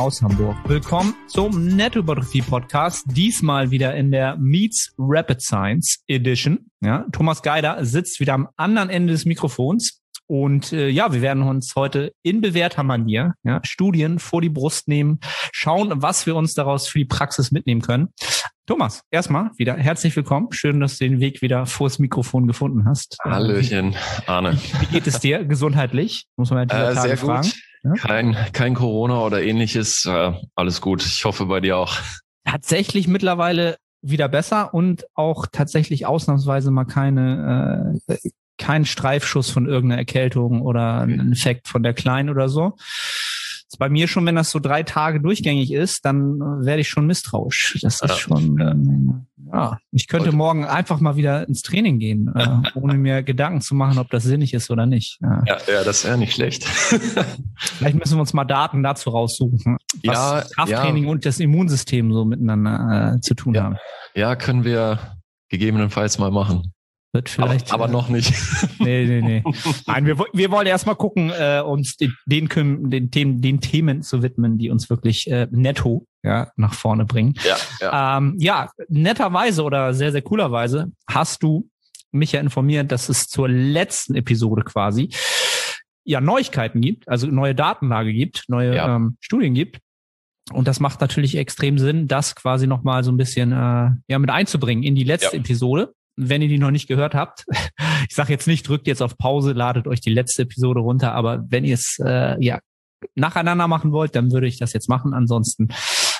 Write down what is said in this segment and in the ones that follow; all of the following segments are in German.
aus Hamburg. Willkommen zum Nettohypertrophie Podcast. Diesmal wieder in der Meets Rapid Science Edition. Ja, Thomas Geider sitzt wieder am anderen Ende des Mikrofons. Und äh, ja, wir werden uns heute in bewährter Manier ja, Studien vor die Brust nehmen, schauen, was wir uns daraus für die Praxis mitnehmen können. Thomas, erstmal wieder herzlich willkommen. Schön, dass du den Weg wieder vors Mikrofon gefunden hast. Hallöchen, Arne. Wie, geht es dir gesundheitlich? Muss man ja äh, sehr fragen. gut. Kein, kein Corona oder ähnliches. Äh, alles gut. Ich hoffe bei dir auch. Tatsächlich mittlerweile wieder besser und auch tatsächlich ausnahmsweise mal keine, äh, kein Streifschuss von irgendeiner Erkältung oder ein Effekt von der Kleinen oder so bei mir schon, wenn das so drei Tage durchgängig ist, dann äh, werde ich schon misstrauisch. Das ist ja. schon, ähm, ja, ich könnte Heute. morgen einfach mal wieder ins Training gehen, äh, ohne mir Gedanken zu machen, ob das sinnig ist oder nicht. Ja, ja, ja das wäre nicht schlecht. Vielleicht müssen wir uns mal Daten dazu raussuchen, was ja, Krafttraining und das Immunsystem so miteinander äh, zu tun haben. Ja, können wir gegebenenfalls mal machen. Wird vielleicht. Aber, aber äh, noch nicht. Nee, nee, nee. Nein, wir, wir wollen erstmal gucken, äh, uns den, den, den, Themen, den Themen zu widmen, die uns wirklich äh, netto ja, nach vorne bringen. Ja, ja. Ähm, ja, netterweise oder sehr, sehr coolerweise hast du mich ja informiert, dass es zur letzten Episode quasi ja Neuigkeiten gibt, also neue Datenlage gibt, neue ja. ähm, Studien gibt. Und das macht natürlich extrem Sinn, das quasi nochmal so ein bisschen äh, ja, mit einzubringen in die letzte ja. Episode wenn ihr die noch nicht gehört habt, ich sage jetzt nicht, drückt jetzt auf Pause, ladet euch die letzte Episode runter, aber wenn ihr es äh, ja nacheinander machen wollt, dann würde ich das jetzt machen. Ansonsten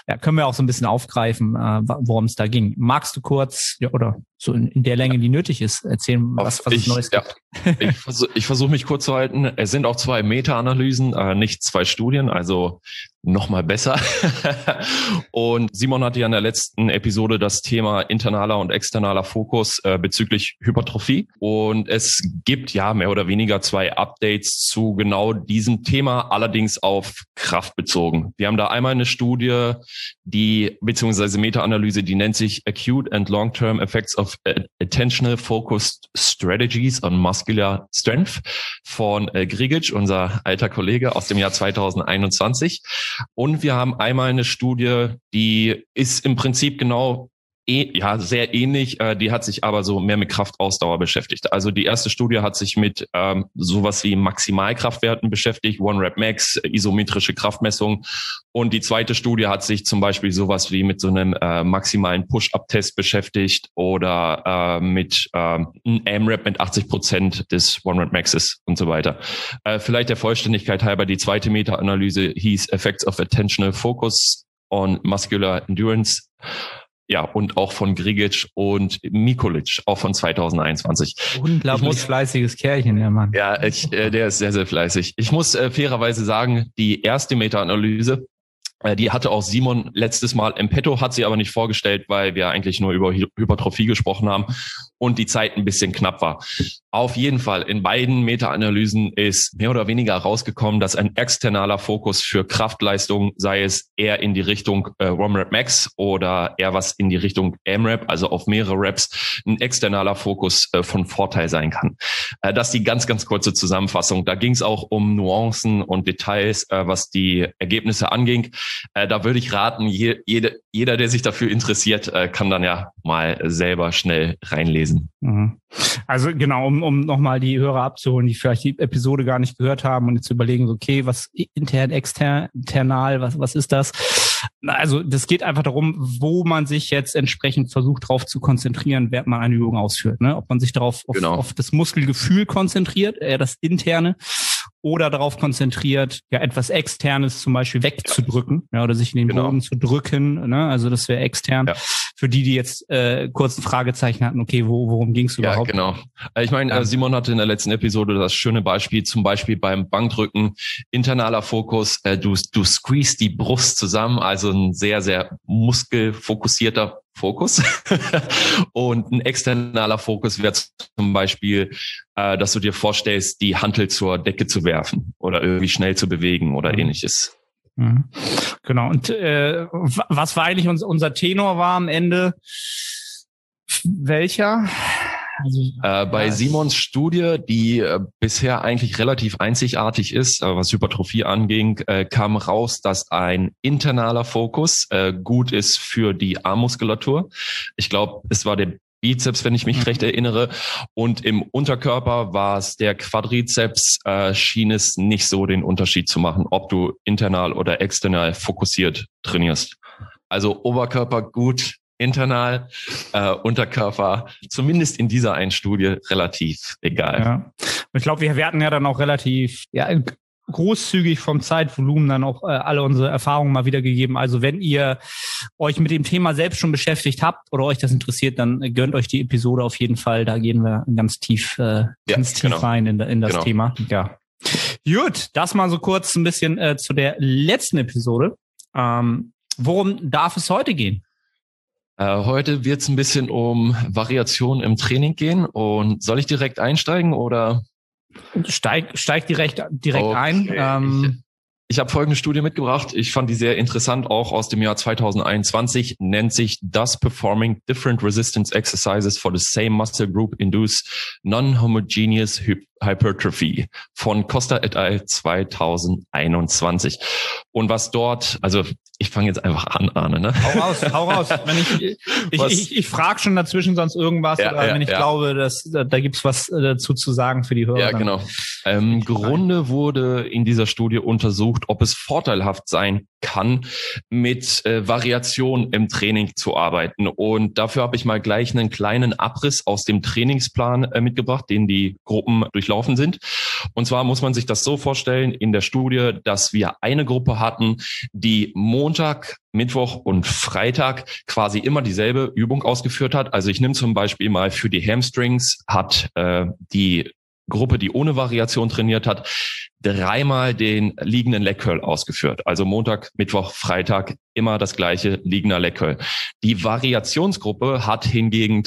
ja, können wir auch so ein bisschen aufgreifen, äh, worum es da ging. Magst du kurz ja, oder so in, in der Länge, die nötig ist, erzählen, was, was ich, es Neues ja. gibt? ich versuche versuch mich kurz zu halten. Es sind auch zwei Meta-Analysen, äh, nicht zwei Studien, also noch mal besser. und Simon hatte ja in der letzten Episode das Thema internaler und externaler Fokus äh, bezüglich Hypertrophie. Und es gibt ja mehr oder weniger zwei Updates zu genau diesem Thema, allerdings auf Kraft bezogen. Wir haben da einmal eine Studie, die beziehungsweise Meta-Analyse, die nennt sich Acute and Long-Term Effects of Attentional Focused Strategies on Muscular Strength von äh, Grigic, unser alter Kollege aus dem Jahr 2021. Und wir haben einmal eine Studie, die ist im Prinzip genau eh, ja, sehr ähnlich. Äh, die hat sich aber so mehr mit Kraftausdauer beschäftigt. Also die erste Studie hat sich mit ähm, sowas wie Maximalkraftwerten beschäftigt, One Rep Max, isometrische Kraftmessung. Und die zweite Studie hat sich zum Beispiel sowas wie mit so einem äh, maximalen Push-Up-Test beschäftigt oder äh, mit ähm, einem AMRAP mit 80 Prozent des One Rep Maxes und so weiter. Äh, vielleicht der Vollständigkeit halber, die zweite Meta-Analyse hieß Effects of Attentional Focus on Muscular Endurance ja, und auch von Grigic und Mikulic, auch von 2021. Unglaublich muss, fleißiges Kerlchen, der Mann. Ja, ich, äh, der ist sehr, sehr fleißig. Ich muss äh, fairerweise sagen, die erste Meta-Analyse, äh, die hatte auch Simon letztes Mal im Petto, hat sie aber nicht vorgestellt, weil wir eigentlich nur über Hypertrophie gesprochen haben und die Zeit ein bisschen knapp war. Auf jeden Fall, in beiden Meta-Analysen ist mehr oder weniger rausgekommen, dass ein externaler Fokus für Kraftleistung, sei es eher in die Richtung äh, ROM-Rap Max oder eher was in die Richtung M-Rap, also auf mehrere Raps, ein externaler Fokus äh, von Vorteil sein kann. Äh, das ist die ganz, ganz kurze Zusammenfassung. Da ging es auch um Nuancen und Details, äh, was die Ergebnisse anging. Äh, da würde ich raten, je, jede, jeder, der sich dafür interessiert, äh, kann dann ja mal selber schnell reinlesen gewesen. Mhm. Also genau, um, um nochmal die Hörer abzuholen, die vielleicht die Episode gar nicht gehört haben und jetzt zu überlegen, okay, was intern, extern, internal, was, was ist das? Also das geht einfach darum, wo man sich jetzt entsprechend versucht darauf zu konzentrieren, während man eine Übung ausführt. Ne? Ob man sich darauf auf, genau. auf das Muskelgefühl konzentriert, eher das interne, oder darauf konzentriert, ja etwas Externes zum Beispiel wegzudrücken ja, oder sich in den genau. Boden zu drücken. Ne? Also das wäre extern. Ja. Für die, die jetzt äh, kurz ein Fragezeichen hatten, okay, wo, worum ging es überhaupt? Ja, genau. Äh, ich meine. Äh, Simon hatte in der letzten Episode das schöne Beispiel, zum Beispiel beim Bankdrücken, internaler Fokus, äh, du, du squeeze die Brust zusammen, also ein sehr, sehr muskelfokussierter Fokus. und ein externaler Fokus wäre zum Beispiel, äh, dass du dir vorstellst, die Hantel zur Decke zu werfen oder irgendwie schnell zu bewegen oder mhm. ähnliches. Mhm. Genau. Und äh, was war eigentlich uns, unser Tenor war am Ende? Welcher? Also, äh, bei ja, Simons Studie, die äh, bisher eigentlich relativ einzigartig ist, äh, was Hypertrophie anging, äh, kam raus, dass ein internaler Fokus äh, gut ist für die Armmuskulatur. Ich glaube, es war der Bizeps, wenn ich mich mhm. recht erinnere. Und im Unterkörper war es der Quadrizeps, äh, schien es nicht so den Unterschied zu machen, ob du internal oder external fokussiert trainierst. Also Oberkörper gut, internal, äh, Unterkörper, zumindest in dieser einen Studie relativ egal. Ja. Ich glaube, wir werden ja dann auch relativ ja, großzügig vom Zeitvolumen dann auch äh, alle unsere Erfahrungen mal wiedergegeben. Also wenn ihr euch mit dem Thema selbst schon beschäftigt habt oder euch das interessiert, dann gönnt euch die Episode auf jeden Fall. Da gehen wir ganz tief, äh, ganz tief genau. rein in, in das genau. Thema. Ja. Gut, das mal so kurz ein bisschen äh, zu der letzten Episode. Ähm, worum darf es heute gehen? Äh, heute wird es ein bisschen um Variation im Training gehen. Und soll ich direkt einsteigen oder? Steig, steig direkt, direkt okay. ein. Ähm, ich, ich habe folgende Studie mitgebracht. Ich fand die sehr interessant, auch aus dem Jahr 2021. Nennt sich Does Performing Different Resistance Exercises for the Same Muscle Group Induce Non-Homogeneous Hypertrophy von Costa et al. 2021. Und was dort, also ich fange jetzt einfach an, Arne. Ne? Hau raus, hau raus. Wenn ich ich, ich, ich, ich frage schon dazwischen sonst irgendwas, ja, oder ja, wenn ich ja. glaube, dass da, da gibt's was äh, dazu zu sagen für die Hörer. Ja, genau. Im Grunde wurde in dieser Studie untersucht, ob es vorteilhaft sein kann, mit äh, Variation im Training zu arbeiten. Und dafür habe ich mal gleich einen kleinen Abriss aus dem Trainingsplan äh, mitgebracht, den die Gruppen durchlaufen sind. Und zwar muss man sich das so vorstellen in der Studie, dass wir eine Gruppe hatten, die Montag, Mittwoch und Freitag quasi immer dieselbe Übung ausgeführt hat. Also ich nehme zum Beispiel mal für die Hamstrings hat äh, die Gruppe, die ohne Variation trainiert hat, dreimal den liegenden Leg Curl ausgeführt. Also Montag, Mittwoch, Freitag immer das gleiche liegender Leg Curl. Die Variationsgruppe hat hingegen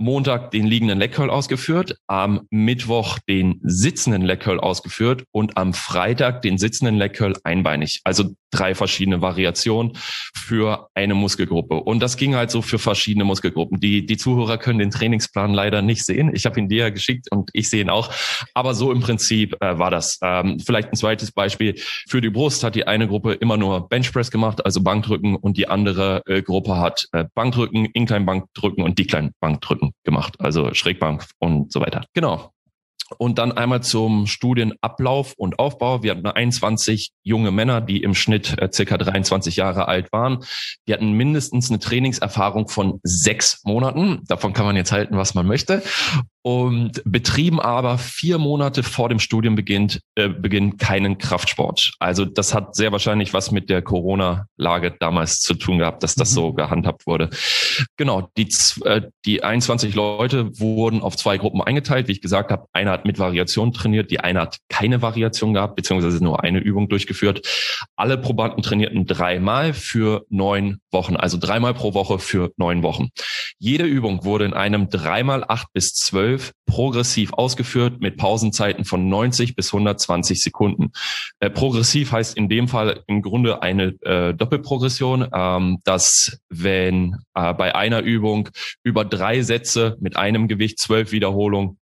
Montag den liegenden Curl ausgeführt, am Mittwoch den sitzenden Curl ausgeführt und am Freitag den sitzenden Curl einbeinig. Also drei verschiedene Variationen für eine Muskelgruppe. Und das ging halt so für verschiedene Muskelgruppen. Die, die Zuhörer können den Trainingsplan leider nicht sehen. Ich habe ihn dir geschickt und ich sehe ihn auch. Aber so im Prinzip äh, war das. Ähm, vielleicht ein zweites Beispiel. Für die Brust hat die eine Gruppe immer nur Benchpress gemacht, also Bankdrücken, und die andere äh, Gruppe hat äh, Bankdrücken, Incline-Bankdrücken und Decline-Bankdrücken gemacht, also Schrägbank und so weiter. Genau. Und dann einmal zum Studienablauf und Aufbau. Wir hatten 21 junge Männer, die im Schnitt äh, circa 23 Jahre alt waren. Die hatten mindestens eine Trainingserfahrung von sechs Monaten. Davon kann man jetzt halten, was man möchte und betrieben aber vier Monate vor dem Studienbeginn äh, Beginn keinen Kraftsport. Also das hat sehr wahrscheinlich was mit der Corona-Lage damals zu tun gehabt, dass das mhm. so gehandhabt wurde. Genau, die, äh, die 21 Leute wurden auf zwei Gruppen eingeteilt. Wie ich gesagt habe, einer hat mit Variation trainiert, die eine hat keine Variation gehabt, beziehungsweise nur eine Übung durchgeführt. Alle Probanden trainierten dreimal für neun Wochen, also dreimal pro Woche für neun Wochen. Jede Übung wurde in einem dreimal acht bis zwölf 12 progressiv ausgeführt mit Pausenzeiten von 90 bis 120 Sekunden. Äh, progressiv heißt in dem Fall im Grunde eine äh, Doppelprogression, ähm, dass wenn äh, bei einer Übung über drei Sätze mit einem Gewicht zwölf Wiederholungen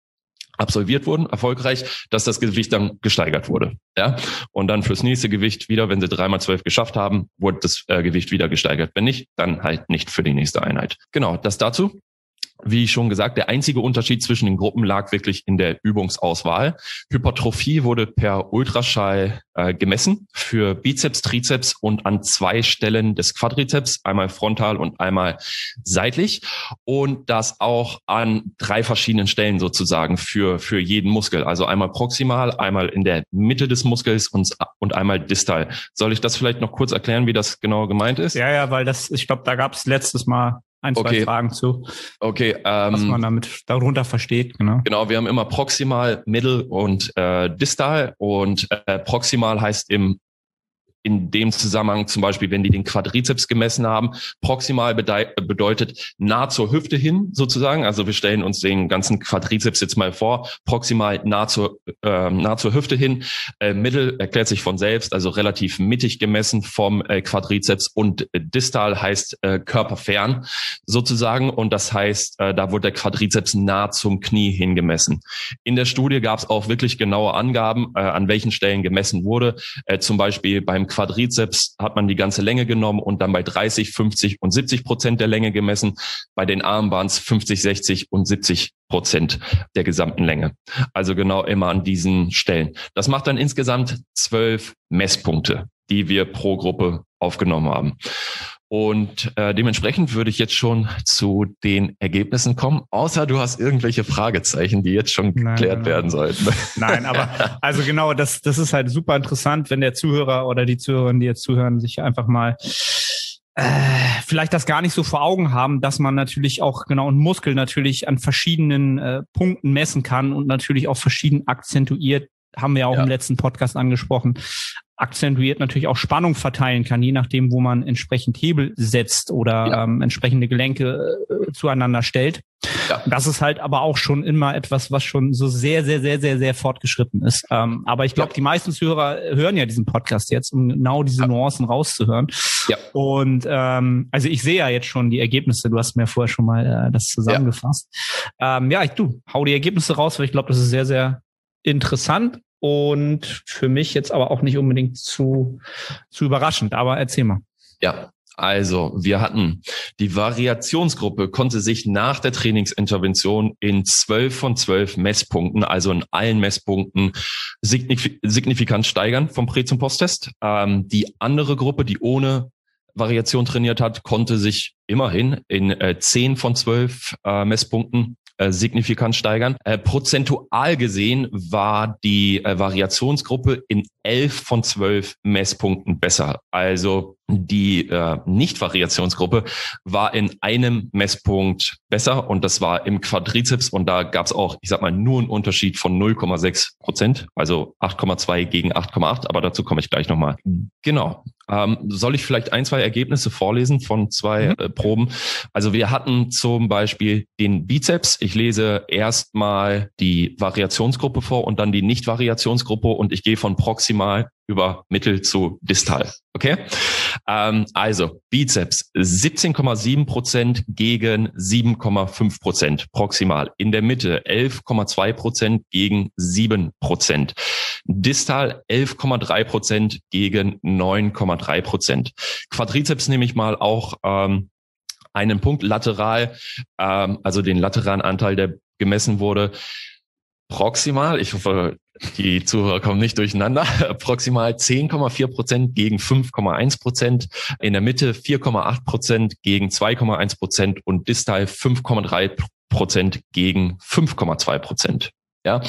absolviert wurden, erfolgreich, dass das Gewicht dann gesteigert wurde. Ja? Und dann fürs nächste Gewicht wieder, wenn sie dreimal zwölf geschafft haben, wurde das äh, Gewicht wieder gesteigert. Wenn nicht, dann halt nicht für die nächste Einheit. Genau, das dazu wie schon gesagt, der einzige Unterschied zwischen den Gruppen lag wirklich in der Übungsauswahl. Hypertrophie wurde per Ultraschall äh, gemessen für Bizeps, Trizeps und an zwei Stellen des Quadrizeps, einmal frontal und einmal seitlich. Und das auch an drei verschiedenen Stellen sozusagen für, für jeden Muskel. Also einmal proximal, einmal in der Mitte des Muskels und, und einmal distal. Soll ich das vielleicht noch kurz erklären, wie das genau gemeint ist? Ja, ja, weil das, ich glaube, da gab es letztes Mal ein, zwei okay. Fragen zu. Okay. Ähm, was man damit darunter versteht, genau. Genau, wir haben immer proximal, middle und äh, distal. Und äh, proximal heißt im in dem Zusammenhang zum Beispiel, wenn die den Quadrizeps gemessen haben, proximal bedeutet nah zur Hüfte hin sozusagen. Also wir stellen uns den ganzen Quadrizeps jetzt mal vor, proximal nah zur, äh, nah zur Hüfte hin. Äh, Mittel erklärt sich von selbst, also relativ mittig gemessen vom äh, Quadrizeps und äh, distal heißt äh, körperfern sozusagen. Und das heißt, äh, da wurde der Quadrizeps nah zum Knie hingemessen. In der Studie gab es auch wirklich genaue Angaben, äh, an welchen Stellen gemessen wurde. Äh, zum Beispiel beim Quadrizeps hat man die ganze Länge genommen und dann bei 30, 50 und 70 Prozent der Länge gemessen. Bei den Armen waren es 50, 60 und 70 Prozent der gesamten Länge. Also genau immer an diesen Stellen. Das macht dann insgesamt zwölf Messpunkte, die wir pro Gruppe aufgenommen haben. Und äh, dementsprechend würde ich jetzt schon zu den Ergebnissen kommen, außer du hast irgendwelche Fragezeichen, die jetzt schon geklärt nein, werden sollten. Nein, aber also genau, das, das ist halt super interessant, wenn der Zuhörer oder die Zuhörer, die jetzt zuhören, sich einfach mal äh, vielleicht das gar nicht so vor Augen haben, dass man natürlich auch genau einen Muskel natürlich an verschiedenen äh, Punkten messen kann und natürlich auch verschieden akzentuiert haben wir ja auch ja. im letzten Podcast angesprochen, akzentuiert natürlich auch Spannung verteilen kann, je nachdem, wo man entsprechend Hebel setzt oder ja. ähm, entsprechende Gelenke äh, zueinander stellt. Ja. Das ist halt aber auch schon immer etwas, was schon so sehr, sehr, sehr, sehr, sehr fortgeschritten ist. Ähm, aber ich glaube, ja. die meisten Zuhörer hören ja diesen Podcast jetzt, um genau diese. Nuancen rauszuhören. Ja. Und ähm, also ich sehe ja jetzt schon die Ergebnisse. Du hast mir vorher schon mal äh, das zusammengefasst. Ja. Ähm, ja, ich du hau die Ergebnisse raus, weil ich glaube, das ist sehr, sehr interessant und für mich jetzt aber auch nicht unbedingt zu, zu überraschend. Aber erzähl mal. Ja, also, wir hatten die Variationsgruppe konnte sich nach der Trainingsintervention in zwölf von zwölf Messpunkten, also in allen Messpunkten, signif signifikant steigern vom Prä- zum Posttest. Ähm, die andere Gruppe, die ohne Variation trainiert hat, konnte sich immerhin in äh, zehn von zwölf äh, Messpunkten äh, signifikant steigern. Äh, prozentual gesehen war die äh, Variationsgruppe in elf von zwölf Messpunkten besser. Also die äh, Nicht-Variationsgruppe war in einem Messpunkt besser und das war im Quadrizeps und da gab es auch, ich sag mal, nur einen Unterschied von 0,6 Prozent, also 8,2 gegen 8,8, aber dazu komme ich gleich nochmal. Genau. Ähm, soll ich vielleicht ein, zwei Ergebnisse vorlesen von zwei mhm. äh, Proben? Also wir hatten zum Beispiel den Bizeps. Ich lese erstmal die Variationsgruppe vor und dann die Nicht-Variationsgruppe und ich gehe von proximal über Mittel zu distal. Okay? Ähm, also Bizeps 17,7 Prozent gegen 7,5 Prozent proximal. In der Mitte 11,2 Prozent gegen 7 Prozent. Distal 11,3 Prozent gegen 9,3 Prozent. Quadrizeps nehme ich mal auch ähm, einen Punkt lateral, ähm, also den lateralen Anteil, der gemessen wurde. Proximal, ich hoffe, die Zuhörer kommen nicht durcheinander, proximal 10,4 Prozent gegen 5,1 Prozent, in der Mitte 4,8 Prozent gegen 2,1 Prozent und distal 5,3 Prozent gegen 5,2 Prozent. Ja,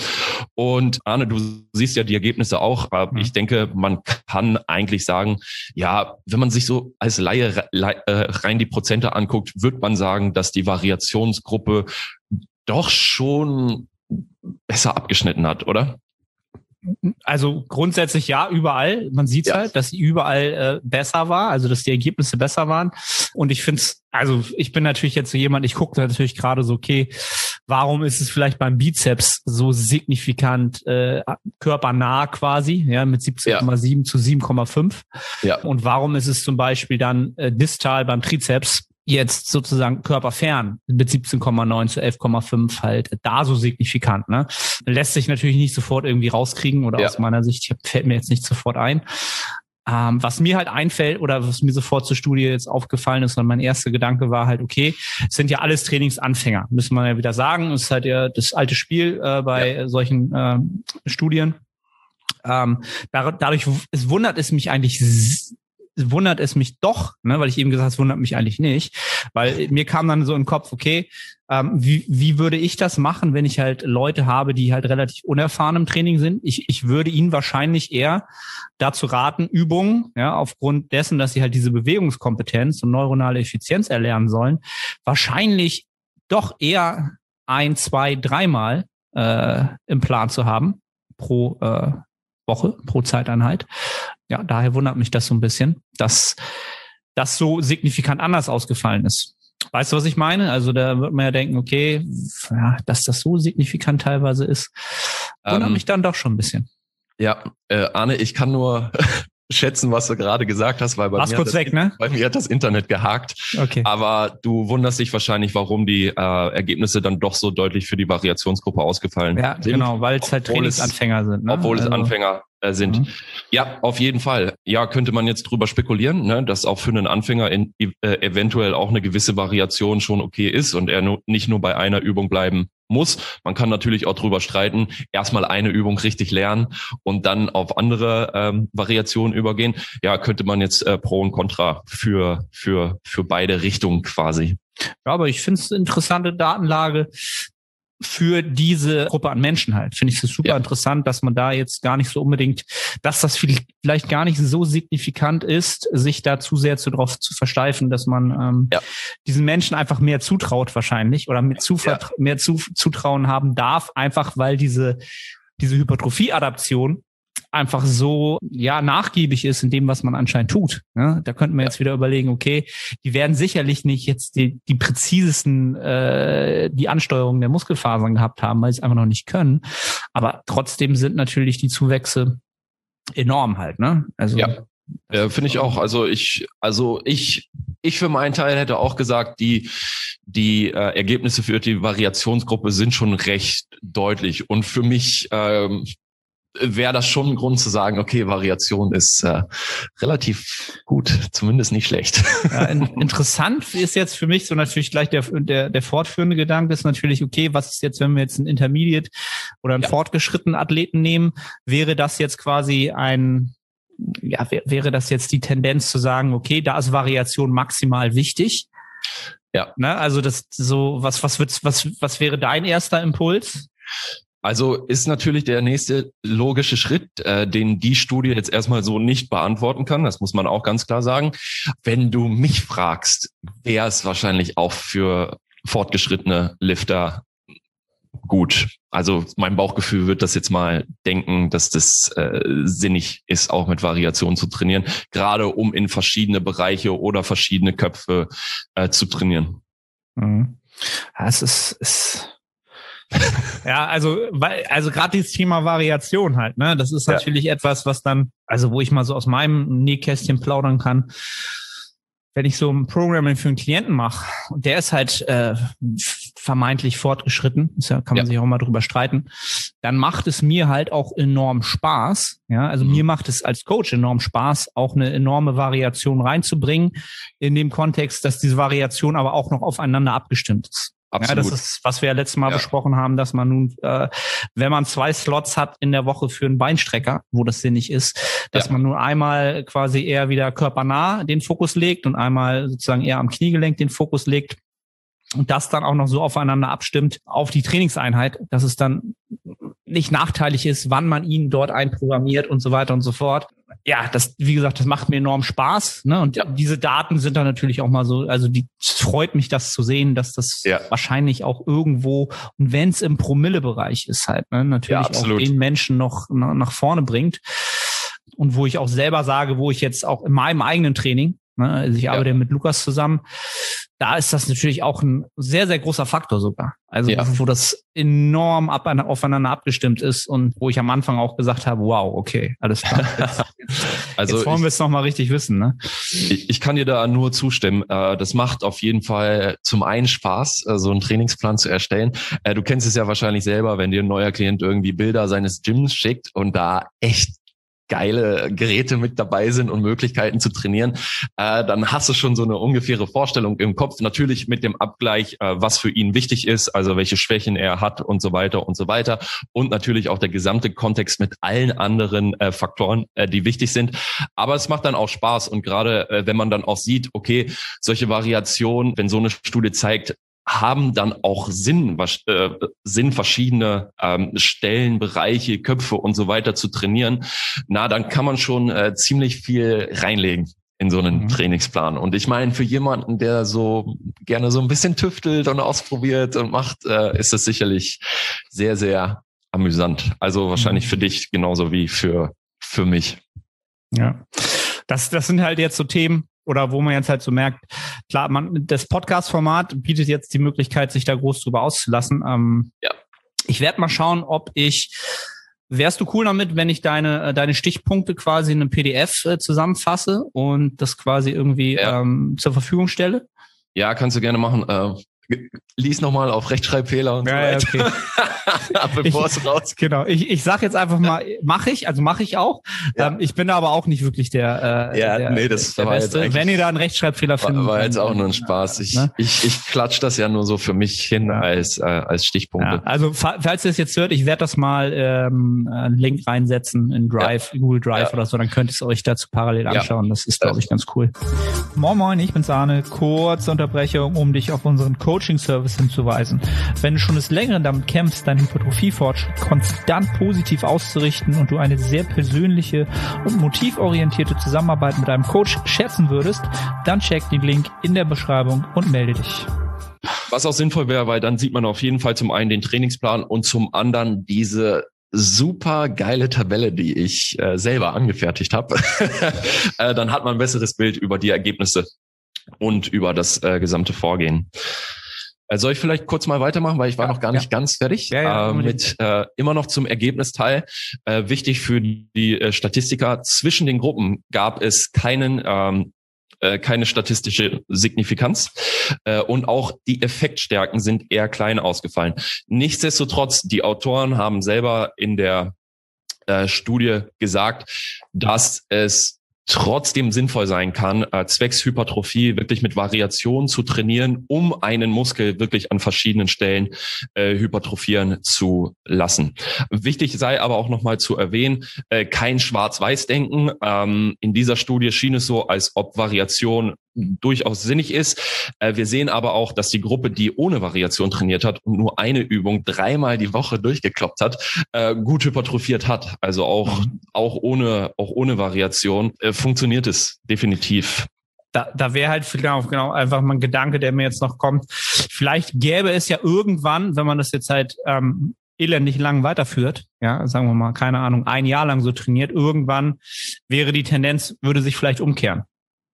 und Arne, du siehst ja die Ergebnisse auch. Mhm. Ich denke, man kann eigentlich sagen, ja, wenn man sich so als Laie äh, rein die Prozente anguckt, wird man sagen, dass die Variationsgruppe doch schon besser abgeschnitten hat, oder? Also grundsätzlich ja, überall. Man sieht ja. halt, dass sie überall äh, besser war, also dass die Ergebnisse besser waren. Und ich finde es, also ich bin natürlich jetzt so jemand, ich gucke natürlich gerade so, okay, warum ist es vielleicht beim Bizeps so signifikant äh, körpernah quasi, ja, mit 17,7 ja. zu 7,5? Ja. Und warum ist es zum Beispiel dann äh, distal beim Trizeps jetzt sozusagen körperfern mit 17,9 zu 11,5 halt da so signifikant. Ne? Lässt sich natürlich nicht sofort irgendwie rauskriegen oder ja. aus meiner Sicht fällt mir jetzt nicht sofort ein. Ähm, was mir halt einfällt oder was mir sofort zur Studie jetzt aufgefallen ist und mein erster Gedanke war halt, okay, es sind ja alles Trainingsanfänger, müssen wir ja wieder sagen. Es ist halt ja das alte Spiel äh, bei ja. solchen äh, Studien. Ähm, dadurch, es wundert es mich eigentlich wundert es mich doch, ne, weil ich eben gesagt habe, es wundert mich eigentlich nicht, weil mir kam dann so im Kopf, okay, ähm, wie, wie würde ich das machen, wenn ich halt Leute habe, die halt relativ unerfahren im Training sind? Ich, ich würde ihnen wahrscheinlich eher dazu raten, Übungen, ja, aufgrund dessen, dass sie halt diese Bewegungskompetenz und neuronale Effizienz erlernen sollen, wahrscheinlich doch eher ein, zwei, dreimal äh, im Plan zu haben pro äh, Woche, pro Zeiteinheit, ja, daher wundert mich das so ein bisschen, dass das so signifikant anders ausgefallen ist. Weißt du, was ich meine? Also da wird man ja denken, okay, ja, dass das so signifikant teilweise ist, wundert ähm, mich dann doch schon ein bisschen. Ja, äh, Arne, ich kann nur schätzen, was du gerade gesagt hast, weil bei, mir, hat weg, ne? bei mir hat das Internet gehakt. Okay. Aber du wunderst dich wahrscheinlich, warum die äh, Ergebnisse dann doch so deutlich für die Variationsgruppe ausgefallen ja, sind. Genau, weil es halt Trainingsanfänger sind. Ne? Obwohl also, es Anfänger sind. Mhm. Ja, auf jeden Fall. Ja, könnte man jetzt drüber spekulieren, ne, dass auch für einen Anfänger in, äh, eventuell auch eine gewisse Variation schon okay ist und er nur, nicht nur bei einer Übung bleiben muss. Man kann natürlich auch drüber streiten, erstmal eine Übung richtig lernen und dann auf andere ähm, Variationen übergehen. Ja, könnte man jetzt äh, Pro und Contra für, für, für beide Richtungen quasi. Ja, aber ich finde es interessante Datenlage, für diese Gruppe an Menschen halt. Finde ich es super ja. interessant, dass man da jetzt gar nicht so unbedingt, dass das vielleicht gar nicht so signifikant ist, sich da zu sehr zu drauf zu versteifen, dass man ähm, ja. diesen Menschen einfach mehr zutraut wahrscheinlich oder mehr, ja. mehr zu, Zutrauen haben darf, einfach weil diese diese Hypertrophie-Adaption einfach so ja nachgiebig ist in dem, was man anscheinend tut. Ne? Da könnten wir jetzt wieder überlegen, okay, die werden sicherlich nicht jetzt die, die präzisesten äh, die Ansteuerung der Muskelfasern gehabt haben, weil sie es einfach noch nicht können. Aber trotzdem sind natürlich die Zuwächse enorm halt. Ne? Also ja. Ja, finde ich auch. Also ich, also ich, ich für meinen Teil hätte auch gesagt, die, die äh, Ergebnisse für die Variationsgruppe sind schon recht deutlich. Und für mich ähm, wäre das schon ein Grund zu sagen, okay, Variation ist äh, relativ gut, zumindest nicht schlecht. Ja, in, interessant ist jetzt für mich so natürlich gleich der, der, der fortführende Gedanke ist natürlich, okay, was ist jetzt, wenn wir jetzt einen Intermediate oder einen ja. fortgeschrittenen Athleten nehmen, wäre das jetzt quasi ein ja, wäre das jetzt die Tendenz zu sagen, okay, da ist Variation maximal wichtig. Ja. Ne, also das so, was, was wird, was, was wäre dein erster Impuls? Also ist natürlich der nächste logische Schritt, äh, den die Studie jetzt erstmal so nicht beantworten kann. Das muss man auch ganz klar sagen. Wenn du mich fragst, wäre es wahrscheinlich auch für fortgeschrittene Lifter gut. Also mein Bauchgefühl wird das jetzt mal denken, dass das äh, sinnig ist, auch mit Variationen zu trainieren, gerade um in verschiedene Bereiche oder verschiedene Köpfe äh, zu trainieren. Mhm. Ja, es ist, ist ja, also, weil, also gerade dieses Thema Variation halt, ne? Das ist natürlich ja. etwas, was dann, also wo ich mal so aus meinem Nähkästchen plaudern kann. Wenn ich so ein Programming für einen Klienten mache und der ist halt äh, vermeintlich fortgeschritten, ist ja, kann man ja. sich auch mal drüber streiten, dann macht es mir halt auch enorm Spaß. Ja, also mhm. mir macht es als Coach enorm Spaß, auch eine enorme Variation reinzubringen, in dem Kontext, dass diese Variation aber auch noch aufeinander abgestimmt ist. Absolut. Ja, das ist, was wir ja letztes Mal ja. besprochen haben, dass man nun, äh, wenn man zwei Slots hat in der Woche für einen Beinstrecker, wo das sinnig ist, dass ja. man nur einmal quasi eher wieder körpernah den Fokus legt und einmal sozusagen eher am Kniegelenk den Fokus legt und das dann auch noch so aufeinander abstimmt auf die Trainingseinheit, dass es dann nicht nachteilig ist, wann man ihn dort einprogrammiert und so weiter und so fort. Ja, das, wie gesagt, das macht mir enorm Spaß. Ne? Und ja. diese Daten sind dann natürlich auch mal so, also die freut mich, das zu sehen, dass das ja. wahrscheinlich auch irgendwo, und wenn es im Promillebereich ist, halt, ne, natürlich ja, auch den Menschen noch nach vorne bringt. Und wo ich auch selber sage, wo ich jetzt auch in meinem eigenen Training, ne, also ich arbeite mit Lukas zusammen, da ist das natürlich auch ein sehr, sehr großer Faktor sogar. Also ja. wo das enorm ab, aufeinander abgestimmt ist und wo ich am Anfang auch gesagt habe, wow, okay, alles klar. Jetzt, also jetzt wollen wir es nochmal richtig wissen. Ne? Ich, ich kann dir da nur zustimmen. Äh, das macht auf jeden Fall zum einen Spaß, äh, so einen Trainingsplan zu erstellen. Äh, du kennst es ja wahrscheinlich selber, wenn dir ein neuer Klient irgendwie Bilder seines Gyms schickt und da echt geile Geräte mit dabei sind und Möglichkeiten zu trainieren, äh, dann hast du schon so eine ungefähre Vorstellung im Kopf. Natürlich mit dem Abgleich, äh, was für ihn wichtig ist, also welche Schwächen er hat und so weiter und so weiter. Und natürlich auch der gesamte Kontext mit allen anderen äh, Faktoren, äh, die wichtig sind. Aber es macht dann auch Spaß und gerade äh, wenn man dann auch sieht, okay, solche Variationen, wenn so eine Studie zeigt, haben dann auch Sinn, was, äh, Sinn verschiedene ähm, Stellen, Bereiche, Köpfe und so weiter zu trainieren, na, dann kann man schon äh, ziemlich viel reinlegen in so einen mhm. Trainingsplan. Und ich meine, für jemanden, der so gerne so ein bisschen tüftelt und ausprobiert und macht, äh, ist das sicherlich sehr, sehr amüsant. Also wahrscheinlich mhm. für dich genauso wie für, für mich. Ja. Das, das sind halt jetzt so Themen, oder wo man jetzt halt so merkt, klar, man, das Podcast-Format bietet jetzt die Möglichkeit, sich da groß drüber auszulassen. Ähm, ja. Ich werde mal schauen, ob ich Wärst du cool damit, wenn ich deine, äh, deine Stichpunkte quasi in einem PDF äh, zusammenfasse und das quasi irgendwie ja. ähm, zur Verfügung stelle? Ja, kannst du gerne machen. Äh, lies nochmal auf Rechtschreibfehler und ja, so weiter. Okay. Bevor es raus. Genau, ich, ich sag jetzt einfach mal, mache ich, also mache ich auch. Ja. Ähm, ich bin da aber auch nicht wirklich der, äh, ja, der, nee, das der war Beste. Jetzt Wenn ihr da einen Rechtschreibfehler findet. War, war jetzt auch nur ein Spaß. Ich, ne? ich, ich klatsch das ja nur so für mich hin ja. als, äh, als Stichpunkte. Ja, also falls ihr es jetzt hört, ich werde das mal ähm, einen Link reinsetzen in Drive, Google Drive oder so, dann könnt ihr es euch dazu parallel anschauen. Das ist, glaube ich, ganz cool. Moin Moin, ich bin's Arne. Kurze Unterbrechung, um dich auf unseren Coaching-Service hinzuweisen. Wenn du schon des Längeren damit kämpfst, deinen Hypertrophie-Fortschritt konstant positiv auszurichten und du eine sehr persönliche und motivorientierte Zusammenarbeit mit einem Coach schätzen würdest, dann check den Link in der Beschreibung und melde dich. Was auch sinnvoll wäre, weil dann sieht man auf jeden Fall zum einen den Trainingsplan und zum anderen diese super geile Tabelle, die ich äh, selber angefertigt habe. äh, dann hat man ein besseres Bild über die Ergebnisse und über das äh, gesamte Vorgehen. Äh, soll ich vielleicht kurz mal weitermachen, weil ich war ja, noch gar nicht ja. ganz fertig ja, äh, mit äh, immer noch zum Ergebnisteil. Äh, wichtig für die äh, Statistiker, zwischen den Gruppen gab es keinen ähm, äh, keine statistische Signifikanz äh, und auch die Effektstärken sind eher klein ausgefallen. Nichtsdestotrotz, die Autoren haben selber in der Studie gesagt, dass es trotzdem sinnvoll sein kann, äh, zwecks Hypertrophie wirklich mit Variation zu trainieren, um einen Muskel wirklich an verschiedenen Stellen äh, hypertrophieren zu lassen. Wichtig sei aber auch nochmal zu erwähnen, äh, kein Schwarz-Weiß-Denken. Ähm, in dieser Studie schien es so, als ob Variation durchaus sinnig ist. Äh, wir sehen aber auch, dass die Gruppe, die ohne Variation trainiert hat und nur eine Übung dreimal die Woche durchgekloppt hat, äh, gut hypertrophiert hat. Also auch, mhm. auch ohne, auch ohne Variation äh, funktioniert es definitiv. Da, da wäre halt genau, genau einfach mal ein Gedanke, der mir jetzt noch kommt. Vielleicht gäbe es ja irgendwann, wenn man das jetzt halt ähm, elendig lang weiterführt, ja, sagen wir mal, keine Ahnung, ein Jahr lang so trainiert, irgendwann wäre die Tendenz, würde sich vielleicht umkehren.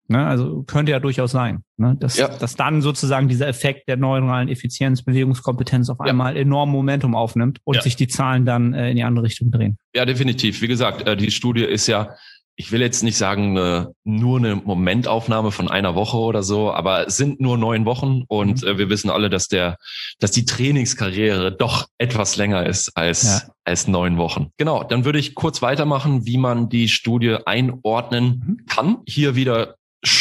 Ne? Also könnte ja durchaus sein, ne? dass, ja. dass dann sozusagen dieser Effekt der neuronalen Effizienz, Bewegungskompetenz auf einmal ja. enorm Momentum aufnimmt und ja. sich die Zahlen dann äh, in die andere Richtung drehen. Ja, definitiv. Wie gesagt, äh, die Studie ist ja, ich will jetzt nicht sagen, äh, nur eine Momentaufnahme von einer Woche oder so, aber es sind nur neun Wochen und mhm. äh, wir wissen alle, dass der, dass die Trainingskarriere doch etwas länger ist als, als neun Wochen. Genau, dann würde ich kurz weitermachen, wie man die Studie einordnen mhm. kann. Hier wieder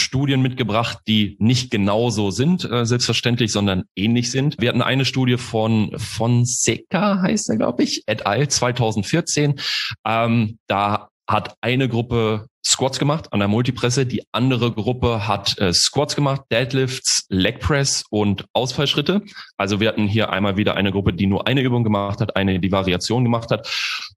Studien mitgebracht, die nicht genauso sind, äh, selbstverständlich, sondern ähnlich sind. Wir hatten eine Studie von Fonseca, heißt er, glaube ich, et al. 2014. Ähm, da hat eine Gruppe Squats gemacht an der Multipresse, die andere Gruppe hat äh, Squats gemacht, Deadlifts, Leg Press und Ausfallschritte. Also wir hatten hier einmal wieder eine Gruppe, die nur eine Übung gemacht hat, eine, die Variation gemacht hat.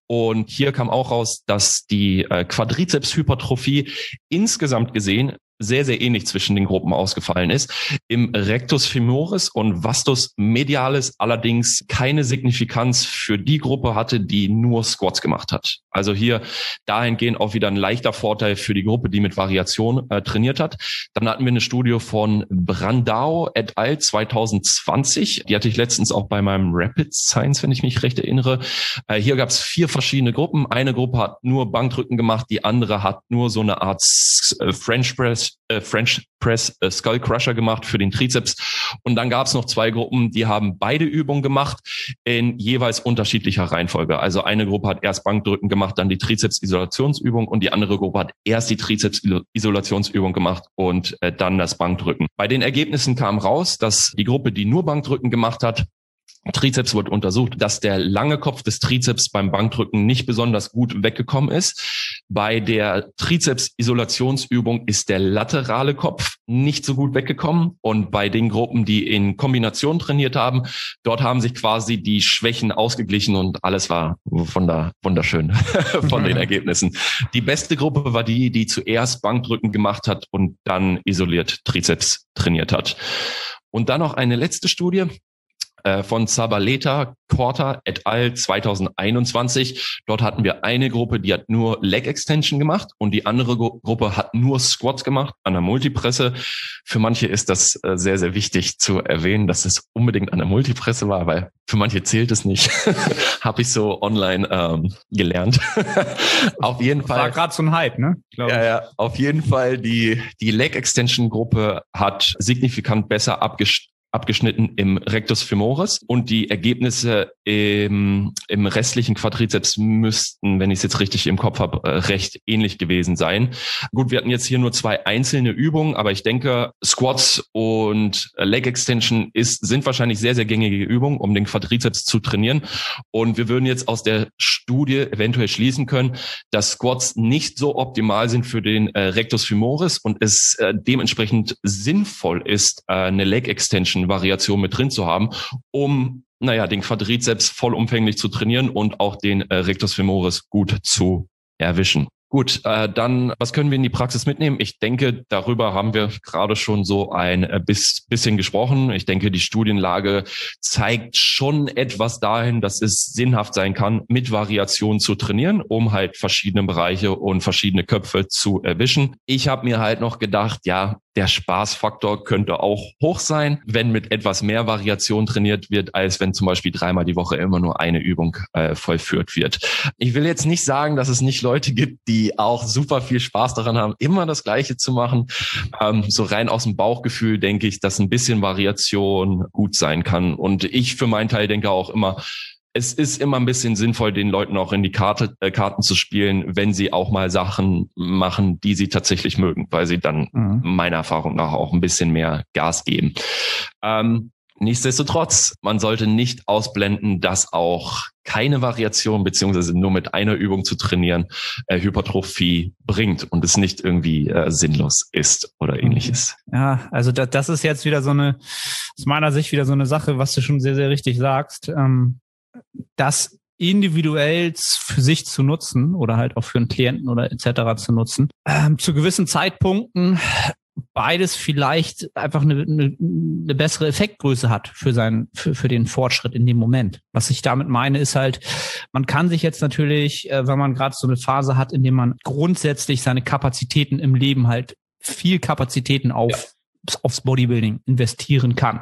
Und hier kam auch raus, dass die äh, Quadrizepshypertrophie insgesamt gesehen sehr, sehr ähnlich zwischen den Gruppen ausgefallen ist. Im Rectus femoris und Vastus medialis allerdings keine Signifikanz für die Gruppe hatte, die nur Squats gemacht hat. Also hier dahingehend auch wieder ein leichter Vorteil für die Gruppe, die mit Variation äh, trainiert hat. Dann hatten wir eine Studie von Brandau et al. 2020. Die hatte ich letztens auch bei meinem Rapid Science, wenn ich mich recht erinnere. Äh, hier gab es vier verschiedene Gruppen. Eine Gruppe hat nur Bankdrücken gemacht, die andere hat nur so eine Art äh, French Press äh, French Press äh, Skull Crusher gemacht für den Trizeps. Und dann gab es noch zwei Gruppen, die haben beide Übungen gemacht in jeweils unterschiedlicher Reihenfolge. Also eine Gruppe hat erst Bankdrücken gemacht, dann die Trizeps-Isolationsübung und die andere Gruppe hat erst die Trizeps-Isolationsübung gemacht und äh, dann das Bankdrücken. Bei den Ergebnissen kam raus, dass die Gruppe, die nur Bankdrücken gemacht hat, Trizeps wird untersucht, dass der lange Kopf des Trizeps beim Bankdrücken nicht besonders gut weggekommen ist. Bei der Trizeps-Isolationsübung ist der laterale Kopf nicht so gut weggekommen. Und bei den Gruppen, die in Kombination trainiert haben, dort haben sich quasi die Schwächen ausgeglichen und alles war wunderschön von den Ergebnissen. Die beste Gruppe war die, die zuerst Bankdrücken gemacht hat und dann isoliert Trizeps trainiert hat. Und dann noch eine letzte Studie von Zabaleta, Quarter et al. 2021. Dort hatten wir eine Gruppe, die hat nur Leg Extension gemacht und die andere Gruppe hat nur Squats gemacht an der Multipresse. Für manche ist das äh, sehr, sehr wichtig zu erwähnen, dass es unbedingt an der Multipresse war, weil für manche zählt es nicht. Habe ich so online ähm, gelernt. auf jeden Fall. War gerade so ein Hype, ne? Ja, ja, auf jeden Fall. Die, die Leg Extension Gruppe hat signifikant besser abgeschnitten abgeschnitten im Rectus femoris und die Ergebnisse im, im restlichen Quadrizeps müssten, wenn ich es jetzt richtig im Kopf habe, äh, recht ähnlich gewesen sein. Gut, wir hatten jetzt hier nur zwei einzelne Übungen, aber ich denke, Squats und Leg Extension ist, sind wahrscheinlich sehr, sehr gängige Übungen, um den Quadrizeps zu trainieren. Und wir würden jetzt aus der Studie eventuell schließen können, dass Squats nicht so optimal sind für den äh, Rectus femoris und es äh, dementsprechend sinnvoll ist, eine Leg Extension Variation mit drin zu haben, um naja, den Quadrizeps vollumfänglich zu trainieren und auch den äh, Rectus femoris gut zu erwischen. Gut, äh, dann, was können wir in die Praxis mitnehmen? Ich denke, darüber haben wir gerade schon so ein äh, bisschen gesprochen. Ich denke, die Studienlage zeigt schon etwas dahin, dass es sinnhaft sein kann, mit Variationen zu trainieren, um halt verschiedene Bereiche und verschiedene Köpfe zu erwischen. Ich habe mir halt noch gedacht, ja, der Spaßfaktor könnte auch hoch sein, wenn mit etwas mehr Variation trainiert wird, als wenn zum Beispiel dreimal die Woche immer nur eine Übung äh, vollführt wird. Ich will jetzt nicht sagen, dass es nicht Leute gibt, die auch super viel Spaß daran haben, immer das Gleiche zu machen. Ähm, so rein aus dem Bauchgefühl denke ich, dass ein bisschen Variation gut sein kann. Und ich für meinen Teil denke auch immer, es ist immer ein bisschen sinnvoll, den Leuten auch in die Karte, äh, Karten zu spielen, wenn sie auch mal Sachen machen, die sie tatsächlich mögen, weil sie dann mhm. meiner Erfahrung nach auch ein bisschen mehr Gas geben. Ähm, Nichtsdestotrotz, man sollte nicht ausblenden, dass auch keine Variation beziehungsweise nur mit einer Übung zu trainieren äh, Hypertrophie bringt und es nicht irgendwie äh, sinnlos ist oder mhm. ähnliches. Ja, also da, das ist jetzt wieder so eine, aus meiner Sicht wieder so eine Sache, was du schon sehr, sehr richtig sagst. Ähm, das individuell für sich zu nutzen oder halt auch für einen Klienten oder etc. zu nutzen. Ähm, zu gewissen Zeitpunkten beides vielleicht einfach eine, eine, eine bessere Effektgröße hat für seinen, für, für den Fortschritt in dem Moment. Was ich damit meine, ist halt, man kann sich jetzt natürlich, äh, wenn man gerade so eine Phase hat, in dem man grundsätzlich seine Kapazitäten im Leben halt viel Kapazitäten auf aufs Bodybuilding investieren kann.